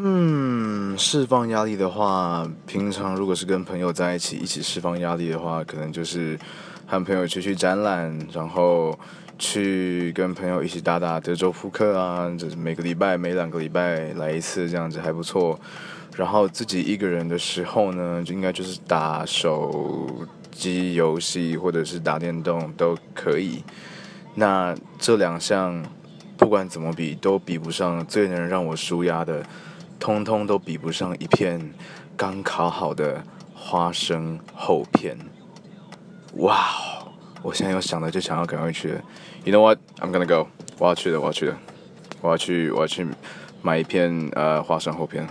嗯，释放压力的话，平常如果是跟朋友在一起一起释放压力的话，可能就是和朋友去去展览，然后去跟朋友一起打打德州扑克啊，就是每个礼拜每两个礼拜来一次这样子还不错。然后自己一个人的时候呢，就应该就是打手机游戏或者是打电动都可以。那这两项不管怎么比，都比不上最能让我舒压的，通通都比不上一片刚烤好的花生厚片。哇，我现在要想的就想要赶快去。You know what? I'm gonna go. 我要去的，我要去的，我要去，我要去买一片呃花生厚片。